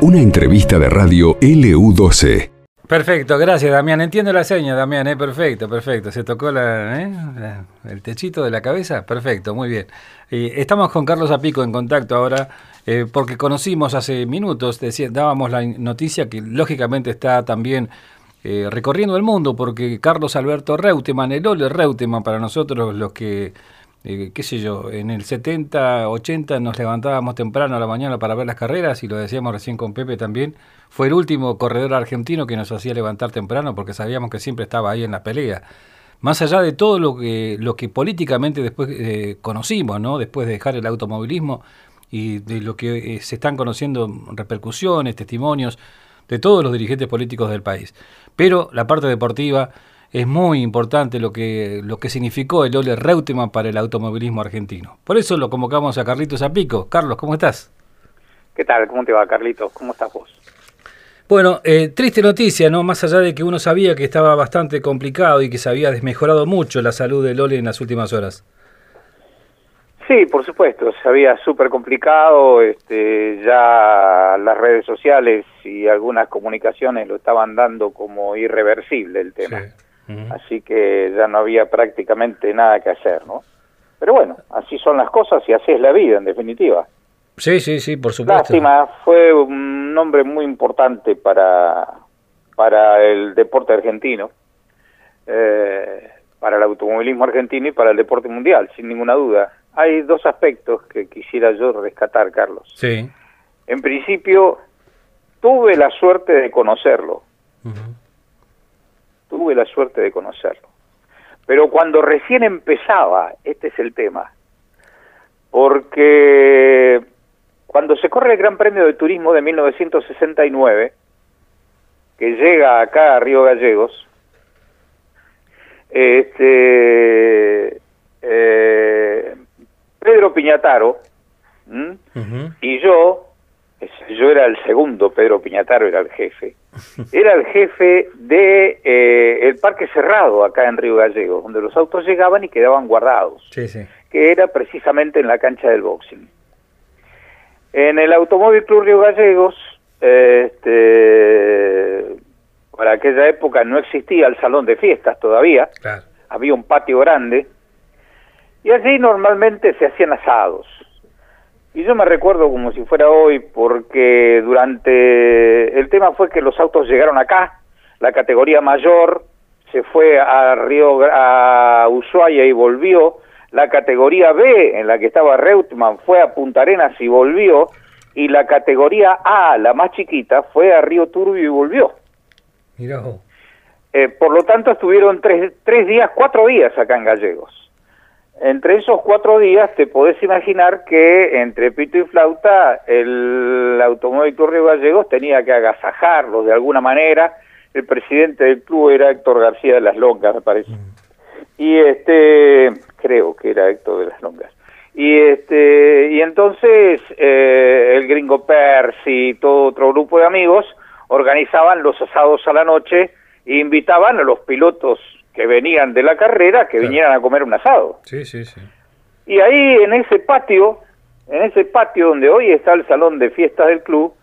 Una entrevista de radio LU12. Perfecto, gracias Damián. Entiendo la seña, Damián, ¿eh? perfecto, perfecto. Se tocó la, ¿eh? el techito de la cabeza, perfecto, muy bien. Estamos con Carlos Apico en contacto ahora, eh, porque conocimos hace minutos, decía, dábamos la noticia que lógicamente está también eh, recorriendo el mundo, porque Carlos Alberto Reutemann, el Ole Reutemann para nosotros los que eh, qué sé yo, en el 70, 80 nos levantábamos temprano a la mañana para ver las carreras y lo decíamos recién con Pepe también, fue el último corredor argentino que nos hacía levantar temprano porque sabíamos que siempre estaba ahí en la pelea. Más allá de todo lo que, lo que políticamente después eh, conocimos, ¿no? después de dejar el automovilismo y de lo que eh, se están conociendo repercusiones, testimonios de todos los dirigentes políticos del país. Pero la parte deportiva es muy importante lo que, lo que significó el Ole Reutemann para el automovilismo argentino. Por eso lo convocamos a Carlitos Apico. Carlos, ¿cómo estás? ¿Qué tal? ¿Cómo te va, Carlitos? ¿Cómo estás vos? Bueno, eh, triste noticia, ¿no? Más allá de que uno sabía que estaba bastante complicado y que se había desmejorado mucho la salud del Ole en las últimas horas. Sí, por supuesto, se había súper complicado, este, ya las redes sociales y algunas comunicaciones lo estaban dando como irreversible el tema. Sí. Así que ya no había prácticamente nada que hacer, ¿no? Pero bueno, así son las cosas y así es la vida, en definitiva. Sí, sí, sí, por supuesto. Lástima, fue un nombre muy importante para, para el deporte argentino, eh, para el automovilismo argentino y para el deporte mundial, sin ninguna duda. Hay dos aspectos que quisiera yo rescatar, Carlos. Sí. En principio, tuve la suerte de conocerlo tuve la suerte de conocerlo. Pero cuando recién empezaba, este es el tema, porque cuando se corre el Gran Premio de Turismo de 1969, que llega acá a Río Gallegos, este, eh, Pedro Piñataro y yo yo era el segundo, Pedro Piñataro era el jefe, era el jefe de eh, el parque cerrado acá en Río Gallegos, donde los autos llegaban y quedaban guardados, que era precisamente en la cancha del boxing. En el Automóvil Club Río Gallegos, este, para aquella época no existía el salón de fiestas todavía, había un patio grande, y allí normalmente se hacían asados y yo me recuerdo como si fuera hoy porque durante el tema fue que los autos llegaron acá, la categoría mayor se fue a Río a Ushuaia y volvió, la categoría B en la que estaba Reutemann fue a Punta Arenas y volvió y la categoría A, la más chiquita, fue a Río Turbio y volvió. Eh, por lo tanto estuvieron tres, tres días, cuatro días acá en Gallegos. Entre esos cuatro días te podés imaginar que entre pito y flauta el Automóvil Club Gallegos tenía que agasajarlos de alguna manera. El presidente del club era Héctor García de las Longas, me parece. Y este, creo que era Héctor de las Longas. Y este, y entonces eh, el gringo Percy y todo otro grupo de amigos organizaban los asados a la noche e invitaban a los pilotos que venían de la carrera que vinieran a comer un asado. Sí, sí, sí. Y ahí en ese patio, en ese patio donde hoy está el salón de fiestas del club,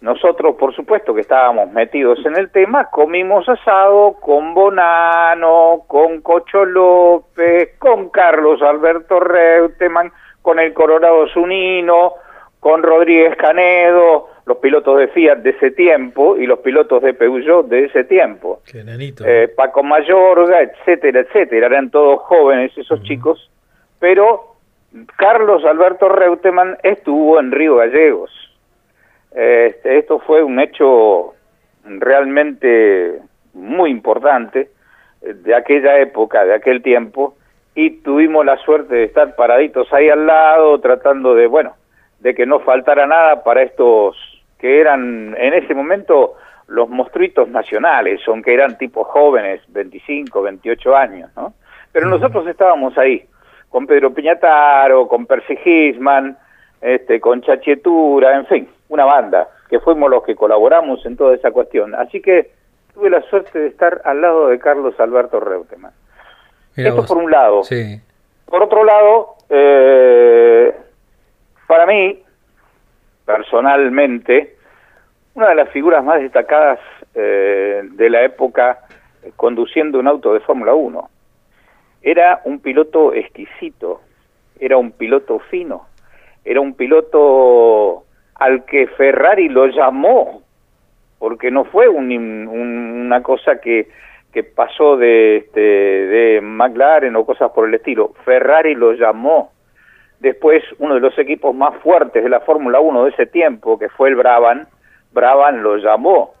nosotros por supuesto que estábamos metidos en el tema, comimos asado con Bonano, con Cocho López, con Carlos Alberto Reutemann, con el Coronado Zunino, con Rodríguez Canedo, los pilotos de Fiat de ese tiempo y los pilotos de Peugeot de ese tiempo. Eh, Paco Mayorga, etcétera, etcétera. Eran todos jóvenes esos chicos, pero Carlos Alberto Reutemann estuvo en Río Gallegos. Este, esto fue un hecho realmente muy importante de aquella época, de aquel tiempo, y tuvimos la suerte de estar paraditos ahí al lado, tratando de, bueno, de que no faltara nada para estos que eran en ese momento los monstruitos nacionales, aunque eran tipos jóvenes, 25, 28 años, ¿no? Pero nosotros estábamos ahí, con Pedro Piñataro, con Percy Gisman, este, con Chachietura, en fin, una banda, que fuimos los que colaboramos en toda esa cuestión. Así que tuve la suerte de estar al lado de Carlos Alberto Reutemann. Esto por un lado. Sí. Por otro lado, eh, para mí, personalmente, una de las figuras más destacadas eh, de la época conduciendo un auto de Fórmula 1. Era un piloto exquisito, era un piloto fino, era un piloto al que Ferrari lo llamó, porque no fue una cosa que, que pasó de, este, de McLaren o cosas por el estilo. Ferrari lo llamó. Después, uno de los equipos más fuertes de la Fórmula 1 de ese tiempo, que fue el Brabham, Brabham lo llamó,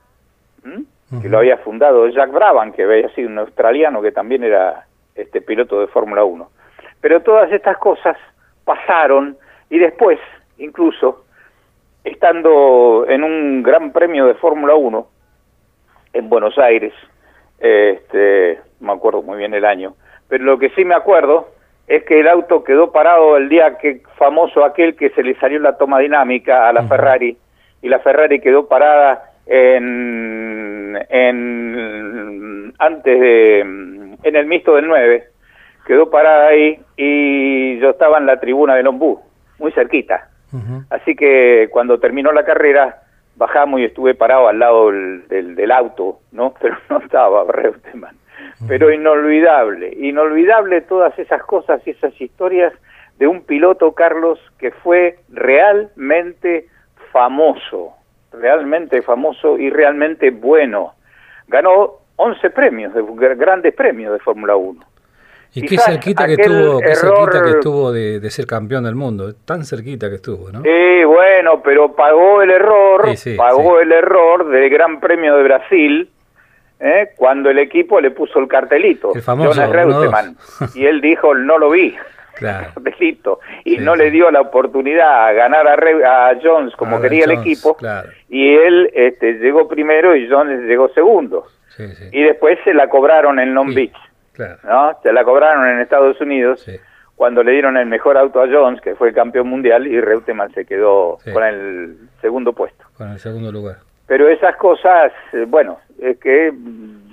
que lo había fundado Jack Brabham, que había sido un australiano que también era este piloto de Fórmula 1. Pero todas estas cosas pasaron y después, incluso, estando en un gran premio de Fórmula 1 en Buenos Aires, este, no me acuerdo muy bien el año, pero lo que sí me acuerdo es que el auto quedó parado el día que famoso aquel que se le salió la toma dinámica a la Ferrari y la Ferrari quedó parada en, en antes de en el mixto del 9 quedó parada ahí y yo estaba en la tribuna del Ombú, muy cerquita. Así que cuando terminó la carrera bajamos y estuve parado al lado del, del, auto, ¿no? Pero no estaba Reutemann. Pero inolvidable, inolvidable todas esas cosas y esas historias de un piloto, Carlos, que fue realmente famoso, realmente famoso y realmente bueno. Ganó 11 premios, grandes premios de Fórmula 1. Y qué cerquita que estuvo, qué cerquita que estuvo de, ser campeón del mundo, tan cerquita que estuvo, ¿no? Sí, bueno, pero pagó el error, pagó el error del Gran Premio de Brasil, ¿eh? cuando el equipo le puso el cartelito, el famoso Jonas Reutemann, y él dijo, no lo vi. Claro. Cartelito, y no le dio la oportunidad a ganar a, a Jones como quería el equipo, y él este, llegó primero y Jones llegó segundo. Y después se la cobraron en Long Beach. ¿no? Se la cobraron en Estados Unidos cuando le dieron el mejor auto a Jones, que fue el campeón mundial, y Reutemann se quedó con el segundo puesto. Con el segundo lugar. Pero esas cosas, eh, bueno, es que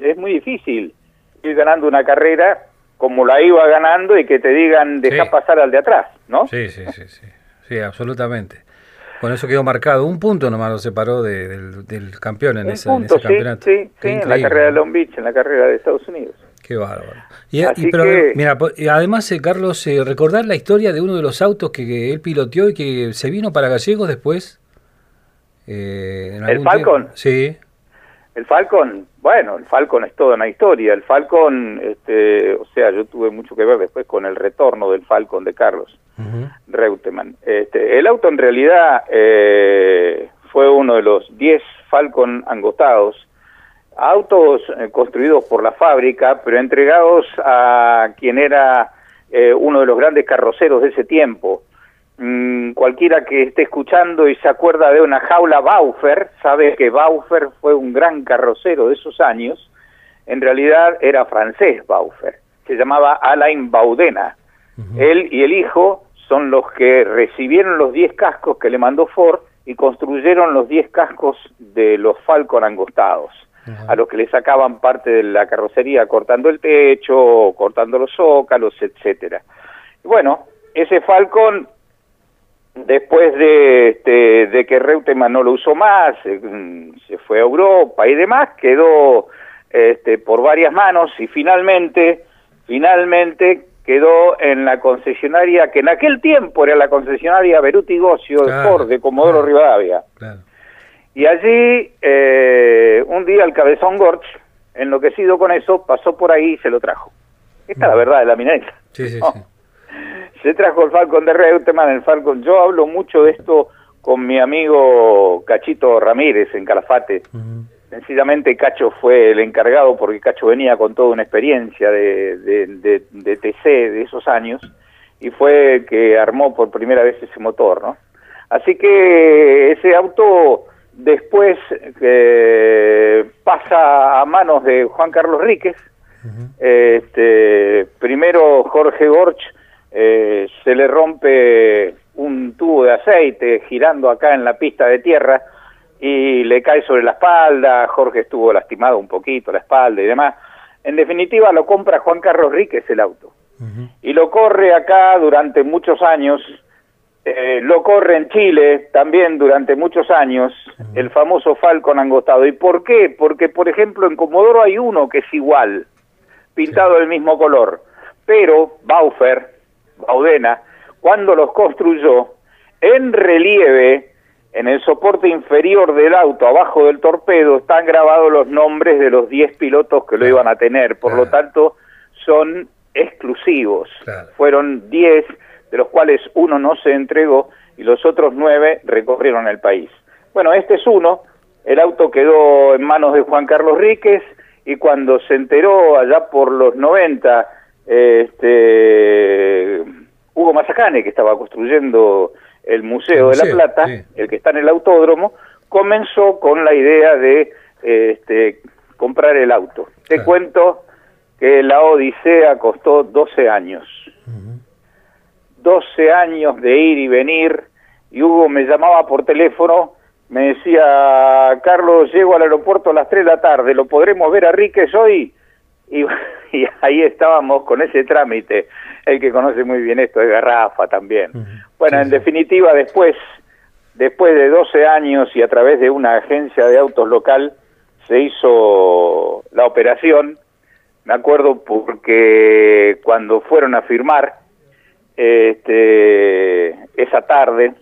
es muy difícil ir ganando una carrera como la iba ganando y que te digan deja pasar al de atrás, ¿no? Sí, sí, sí, sí, sí, absolutamente. Con eso quedó marcado. Un punto nomás lo separó del, campeón en, ese, campeonato. Sí, sí, en la carrera de Long Beach, en la carrera de Estados Unidos. Qué bárbaro. Y, pero, mira, además, eh, Carlos, eh, recordar la historia de uno de los autos que, él piloteó y que se vino para Gallegos después. Eh, ¿El Falcon? Sí. El Falcon, bueno, el Falcon es toda una historia. El Falcon, este, o sea, yo tuve mucho que ver después con el retorno del Falcon de Carlos Reutemann. Este, el auto en realidad fue uno de los 10 Falcon angostados autos eh, construidos por la fábrica, pero entregados a quien era eh, uno de los grandes carroceros de ese tiempo. Mm, cualquiera que esté escuchando y se acuerda de una jaula Baufer, sabe que Baufer fue un gran carrocero de esos años. En realidad era francés Baufer, se llamaba Alain Baudena. Él y el hijo son los que recibieron los 10 cascos que le mandó Ford y construyeron los 10 cascos de los Falcon angostados a los que le sacaban parte de la carrocería cortando el techo, cortando los zócalos, etcétera. bueno, ese Falcon después de, este, de que Reutemann no lo usó más, eh, se fue a Europa y demás, quedó este, por varias manos y finalmente, finalmente quedó en la concesionaria que en aquel tiempo era la concesionaria Beruti Gocio de Ford de Comodoro Rivadavia. Y allí, eh, un día el cabezón Gorch, enloquecido con eso, pasó por ahí y se lo trajo. Esta es la mm. verdad de la minería. Sí, sí, sí. Se trajo el Falcon de Reutemann, el Falcon. Yo hablo mucho de esto con mi amigo Cachito Ramírez en Calafate. Sencillamente Cacho fue el encargado porque Cacho venía con toda una experiencia de, de, de TC de esos años y fue el que armó por primera vez ese motor, ¿no? Así que ese auto Después eh, pasa a manos de Juan Carlos Ríquez. este, primero Jorge Gorch eh, se le rompe un tubo de aceite girando acá en la pista de tierra y le cae sobre la espalda. Jorge estuvo lastimado un poquito la espalda y demás. En definitiva lo compra Juan Carlos Ríquez el auto y lo corre acá durante muchos años eh, lo corre en Chile también durante muchos años, el famoso Falcon angostado. ¿Y por qué? Porque, por ejemplo, en Comodoro hay uno que es igual, pintado del mismo color, pero Baufer, Baudena, cuando los construyó, en relieve, en el soporte inferior del auto, abajo del torpedo, están grabados los nombres de los 10 pilotos que lo iban a tener, por lo tanto, son exclusivos. Fueron 10 de los cuales uno no se entregó y los otros nueve recorrieron el país. Bueno, este es uno, el auto quedó en manos de Juan Carlos Ríquez y cuando se enteró allá por los 90, este, Hugo Mazacane, que estaba construyendo el Museo de la Plata, el que está en el autódromo, comenzó con la idea de este, comprar el auto. Te cuento que la Odisea costó 12 años. 12 años de ir y venir, y Hugo me llamaba por teléfono, me decía, Carlos, llego al aeropuerto a las 3 de la tarde, ¿lo podremos ver a Ríquez hoy? Y, ahí estábamos con ese trámite, el que conoce muy bien esto de Garrafa también. Bueno, en definitiva, después, después de 12 años y a través de una agencia de autos local, se hizo la operación, me acuerdo porque cuando fueron a firmar, este, esa tarde,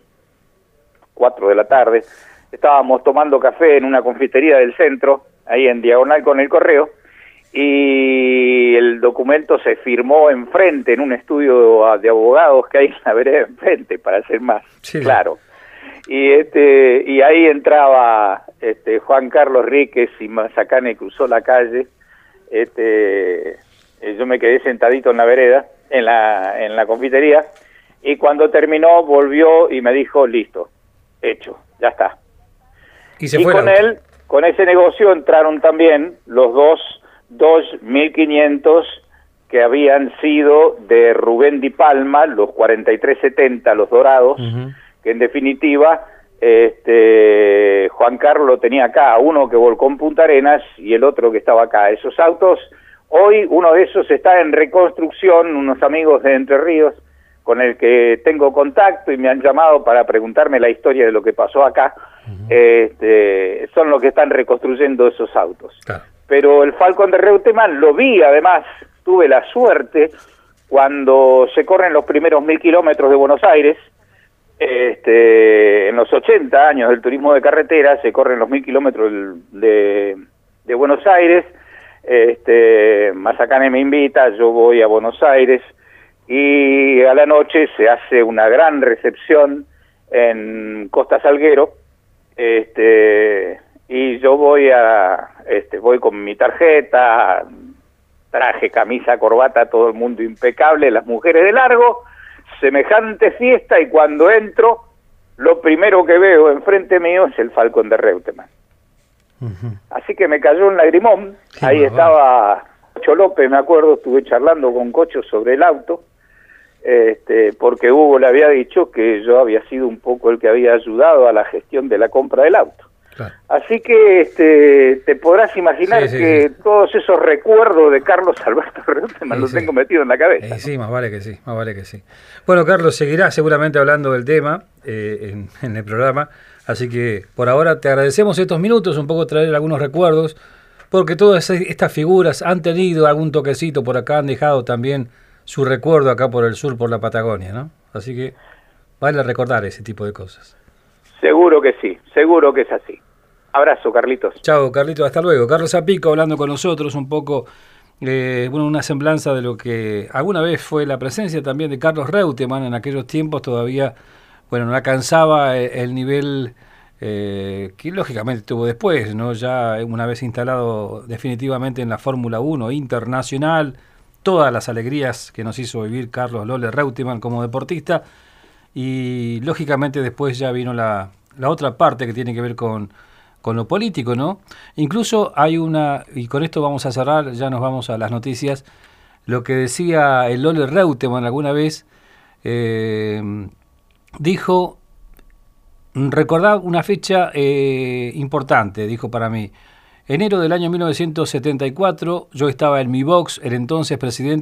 4 de la tarde, estábamos tomando café en una confitería del centro, ahí en diagonal con el correo, y el documento se firmó enfrente, en un estudio de abogados que hay en la vereda enfrente, para ser más claro. Y este y ahí entraba este Juan Carlos Ríquez y Mazacane cruzó la calle. Este eh, yo me quedé sentadito en la vereda en la, en la confitería y cuando terminó volvió y me dijo, listo, hecho, ya está. Y, se con él, con ese negocio entraron también los dos, dos 1500 que habían sido de Rubén Di Palma, los 4370, los dorados, que en definitiva este, Juan Carlos lo tenía acá, uno que volcó en Punta Arenas y el otro que estaba acá. Esos autos Hoy uno de esos está en reconstrucción, unos amigos de Entre Ríos con el que tengo contacto y me han llamado para preguntarme la historia de lo que pasó acá, este, son los que están reconstruyendo esos autos. Pero el Falcon de Reutemann lo vi, además, tuve la suerte cuando se corren los primeros mil kilómetros de Buenos Aires, este, en los 80 años del turismo de carretera, se corren los mil kilómetros de, de Buenos Aires, este, Mazacane me invita, yo voy a Buenos Aires y a la noche se hace una gran recepción en Costa Salguero, este, y yo voy a, este, voy con mi tarjeta, traje, camisa, corbata, todo el mundo impecable, las mujeres de largo, semejante fiesta y cuando entro, lo primero que veo enfrente mío es el Falcón de Reutemann. Así que me cayó un lagrimón, ahí estaba Cocho López, me acuerdo, estuve charlando con Cocho sobre el auto, este, porque Hugo le había dicho que yo había sido un poco el que había ayudado a la gestión de la compra del auto. Así que este, te podrás imaginar que todos esos recuerdos de Carlos Alberto me los tengo metido en la cabeza. sí, más vale que sí, más vale que sí. Bueno, Carlos, seguirá seguramente hablando del tema eh, en el programa. Así que por ahora te agradecemos estos minutos, un poco traer algunos recuerdos, porque todas estas figuras han tenido algún toquecito por acá, han dejado también su recuerdo acá por el sur, por la Patagonia, ¿no? Así que vale recordar ese tipo de cosas. Seguro que sí, seguro que es así. Abrazo, Carlitos. Chao, Carlitos, hasta luego. Carlos Apico hablando con nosotros un poco, eh, bueno, una semblanza de lo que alguna vez fue la presencia también de Carlos Reutemann en aquellos tiempos todavía bueno, no alcanzaba eh, el nivel eh, que lógicamente tuvo después, ¿no? Ya una vez instalado definitivamente en la Fórmula 1 internacional, todas las alegrías que nos hizo vivir Carlos Lole Reutemann como deportista, y lógicamente después ya vino la, la otra parte que tiene que ver con, con lo político, ¿no? Incluso hay una, y con esto vamos a cerrar, ya nos vamos a las noticias, lo que decía el Lole Reutemann alguna vez, eh, dijo, recordad una fecha eh, importante, dijo para mí. Enero del año 1974, yo estaba en mi box, el entonces presidente...